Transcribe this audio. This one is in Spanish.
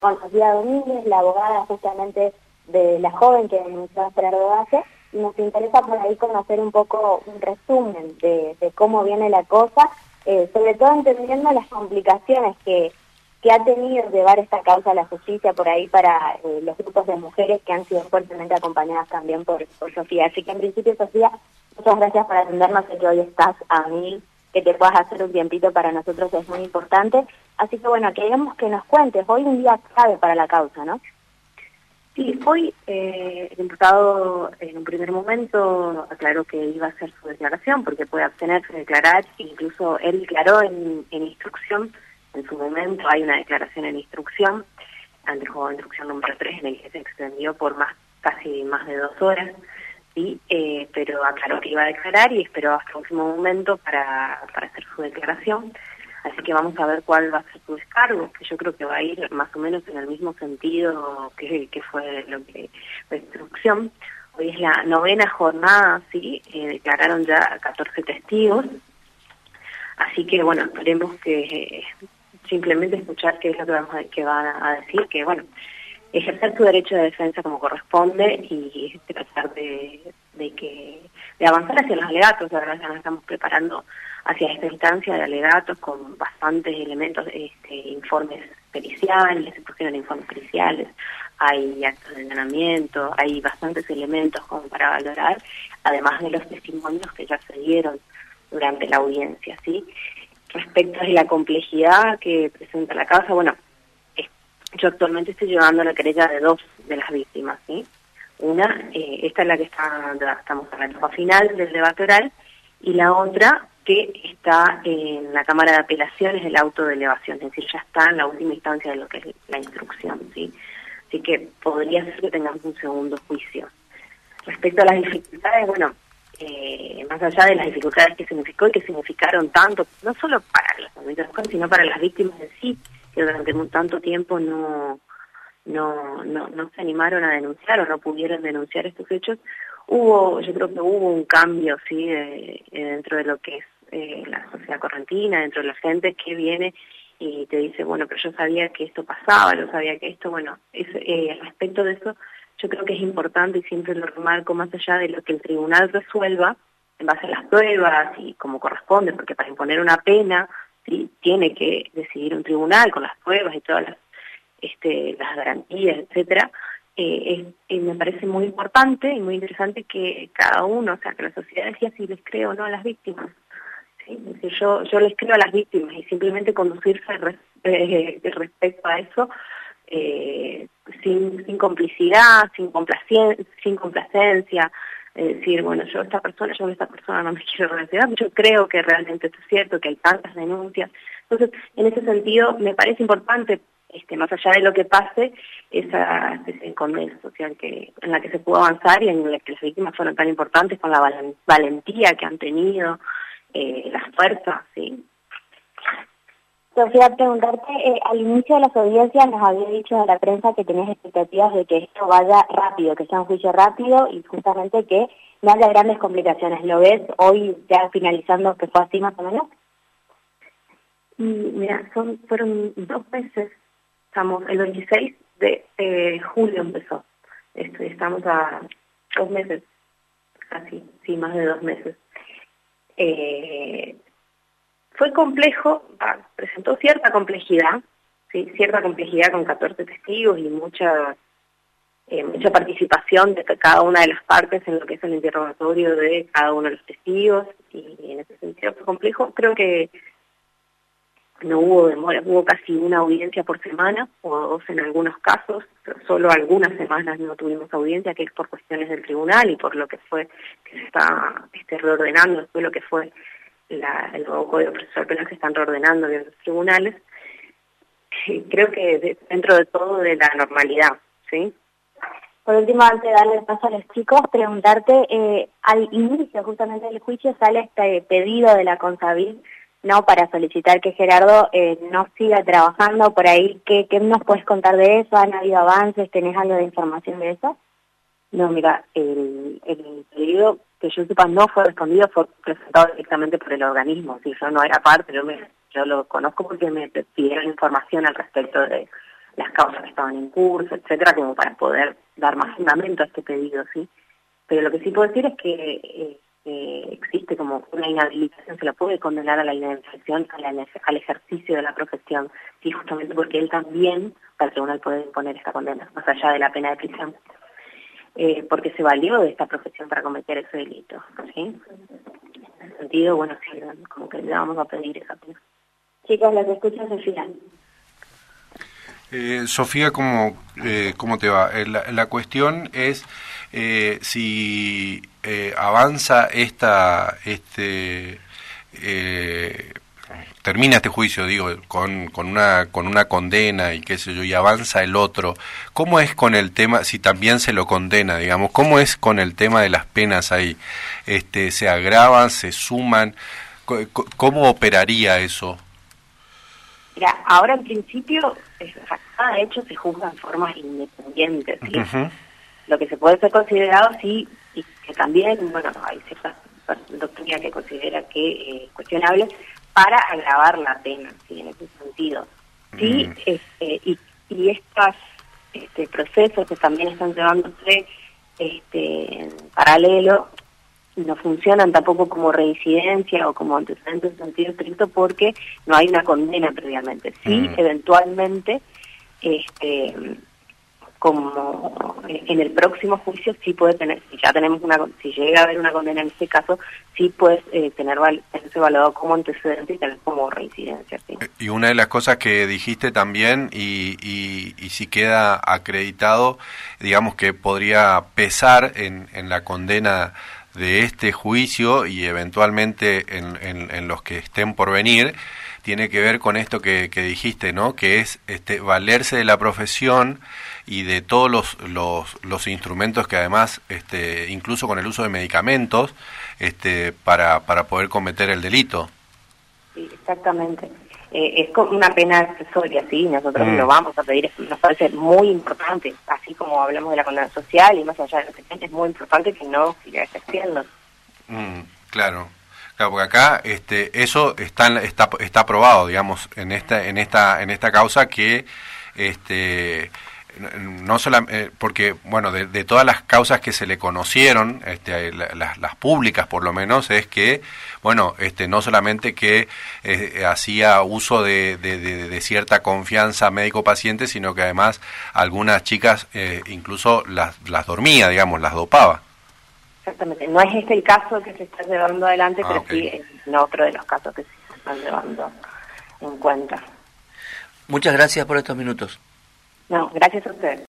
con Sofía Domínguez, la abogada justamente de la joven que denunció a Gerardo Valle, y nos interesa por ahí conocer un poco un resumen de, cómo viene la cosa, eh, sobre todo entendiendo las complicaciones que, que ha tenido llevar esta causa a la justicia por ahí para eh, los grupos de mujeres que han sido fuertemente acompañadas también por, por Sofía. Así que en principio, Sofía, muchas gracias por atendernos, sé que hoy estás a mil que te puedas hacer un tiempito para nosotros es muy importante. Así que bueno, queremos que nos cuentes, hoy un día clave para la causa, ¿no? Sí, hoy eh, el diputado en un primer momento aclaró que iba a hacer su declaración porque puede abstenerse de declarar, incluso él declaró en, instrucción, en su momento hay una declaración en instrucción, antes de instrucción número 3 en el que se extendió por más casi más de dos horas, sí, eh, pero aclaró que iba a declarar y esperó hasta el último momento para, para hacer su declaración. Así que vamos a ver cuál va a ser su descargo, que yo creo que va a ir más o menos en el mismo sentido que, que fue lo que la instrucción. Hoy es la novena jornada, sí, eh, declararon ya 14 testigos. Así que bueno, esperemos que eh, simplemente escuchar qué es lo que vamos a, que van a decir, que bueno, ejercer su derecho de defensa como corresponde y tratar de, que de avanzar hacia los alegatos. La verdad ya nos estamos preparando hacia esta instancia de alegatos con bastantes elementos, este, informes periciales, se pusieron informes periciales, hay actos de entrenamiento, hay bastantes elementos como para valorar, además de los testimonios que ya se dieron durante la audiencia, ¿sí? Respecto de la complejidad que presenta la causa, bueno, yo actualmente estoy llevando la querella de dos de las víctimas, ¿sí? Una, eh, esta es la que está, estamos en la etapa final del debate oral, y la otra que está en la Cámara de Apelaciones del auto de elevación, es decir, ya está en la última instancia de lo que es la instrucción, ¿sí? Así que podría ser que tengamos un segundo juicio. Respecto a las dificultades, bueno, eh, más allá de las dificultades que significó y que significaron tanto, no solo para las mujeres, sino para las víctimas en sí, que durante tanto tiempo no, no, no, no se animaron a denunciar o no pudieron denunciar estos hechos, hubo, yo creo que hubo un cambio, sí, dentro de lo que es eh, la sociedad correntina, dentro de la gente que viene y te dice, bueno, pero yo sabía que esto pasaba, yo sabía que esto, bueno, es, eh, respecto de eso, yo creo que es importante y siempre lo remarco más allá de lo que el tribunal resuelva en base a las pruebas y como corresponde, porque para imponer una pena ¿sí? tiene que decidir un tribunal con las pruebas y todas las, este, las garantías, etcétera. Eh, me parece muy importante y muy interesante que cada uno, o sea, que la sociedad decía si les creo o no a las víctimas. ¿sí? yo, yo les creo a las víctimas y simplemente conducirse eh, respecto a eso eh, sin, sin complicidad, sin, complacencia, sin complacencia, decir, bueno, yo esta persona, yo esta persona no me quiero relacionar, yo creo que realmente esto es cierto, que hay tantas denuncias. Entonces, en ese sentido, me parece importante, este, más allá de lo que pase, esa de social que, en la que se pudo avanzar y en la que las víctimas fueron tan importantes con la valentía que han tenido, eh, las fuerzas, ¿sí? Sofía, preguntarte, eh, al inicio de las audiencias nos había dicho a la prensa que tenías expectativas de que esto vaya rápido, que sea un juicio rápido y justamente que no haya grandes complicaciones. ¿Lo ves hoy ya finalizando que fue así más o menos? mira, son, fueron dos meses, estamos, el 26 de eh, julio empezó, esto, estamos a dos meses, casi, sí, más de dos meses. Eh, fue complejo, presentó cierta complejidad, cierta complejidad con 14 testigos y mucha, eh, mucha participación de cada una de las partes en lo que es el interrogatorio de cada uno de los testigos y en ese sentido fue complejo. Creo que no hubo demora, hubo casi una audiencia por semana o dos en algunos casos, solo algunas semanas no tuvimos audiencia, que es por cuestiones del tribunal y por lo que fue que se está reordenando después lo que fue la, el nuevo Código Procesal Penal se están reordenando en los tribunales, creo que dentro de todo de la normalidad, ¿sí? Por último, antes de darle paso a los chicos, preguntarte, eh, al inicio justamente del juicio sale este pedido de la Consavil, ¿no? Para solicitar que Gerardo eh, no siga trabajando por ahí. ¿Qué, ¿Qué nos puedes contar de eso? ¿Han habido avances? ¿Tenés algo de información de eso? No, mira, el, el pedido que yo sepa no fue respondido, fue presentado directamente por el organismo. Si yo no era parte, yo, me, yo lo conozco porque me pidieron información al respecto de, las causas que estaban en curso, etcétera, como para poder dar más fundamento a este pedido, ¿sí? Pero lo que sí puedo decir es que eh, existe como una inhabilitación, se lo puede condenar a la inhabilitación al, ejercicio de la profesión, sí, justamente porque él también, para el tribunal puede imponer esta condena, más allá de la pena de prisión, eh, porque se valió de esta profesión para cometer ese delito, ¿sí? En ese sentido, bueno, sí, como que le vamos a pedir esa pena. Chicos, las escuchas Sofía. Eh, Sofía, ¿cómo, eh, ¿cómo te va? Eh, la, la cuestión es eh, si eh, avanza esta, este, termina este juicio, digo, con, con, una, con una condena y qué sé yo, y avanza el otro, ¿cómo es con el tema, si también se lo condena, digamos, cómo es con el tema de las penas ahí? Este, ¿Se agravan, se suman? ¿Cómo operaría eso? Mira, ahora en principio, cada hecho se juzga en forma independiente. Lo que se puede ser considerado, sí, y que también, bueno, hay cierta doctrina que considera que es eh, cuestionable, para agravar la pena, ¿sí? en ese sentido. Sí, mm. este, y, y estos este, procesos que también están llevándose este, en paralelo no funcionan tampoco como reincidencia o como antecedentes en sentido estricto porque no hay una condena previamente. Sí, mm. eventualmente, este, como en el próximo juicio sí puede tener, si ya tenemos una, si llega a haber una condena en este caso, sí puede eh, tener tenerse evaluado como antecedente y tener como reincidencia. Eh, y una de las cosas que dijiste también, y, y, y si queda acreditado, digamos que podría pesar en, en la condena de este juicio y eventualmente en, los que estén por venir, tiene que ver con esto que, dijiste, ¿no? Que es este, valerse de la profesión y de todos los, los, los, instrumentos que además, este, incluso con el uso de medicamentos, este, para, para poder cometer el delito. Sí, exactamente. Eh, es una pena accesoria, sí, nosotros mm. lo vamos a pedir, nos parece muy importante, así como hablamos de la condena social y más allá de lo que es muy importante que no siga ejerciendo. Mm, claro. Claro, porque acá este, eso está, está, está aprobado, digamos, en esta, en esta, en esta causa que este, no solamente eh, porque bueno de, todas las causas que se le conocieron este, las, las, públicas por lo menos es que bueno este no solamente que eh, hacía uso de, de, cierta confianza médico paciente sino que además algunas chicas eh, incluso las, las dormía digamos las dopaba. Exactamente. No es este el caso que se está llevando adelante ah, pero sí es otro de los casos que se están llevando en cuenta. Muchas gracias por estos minutos no, gracias a usted.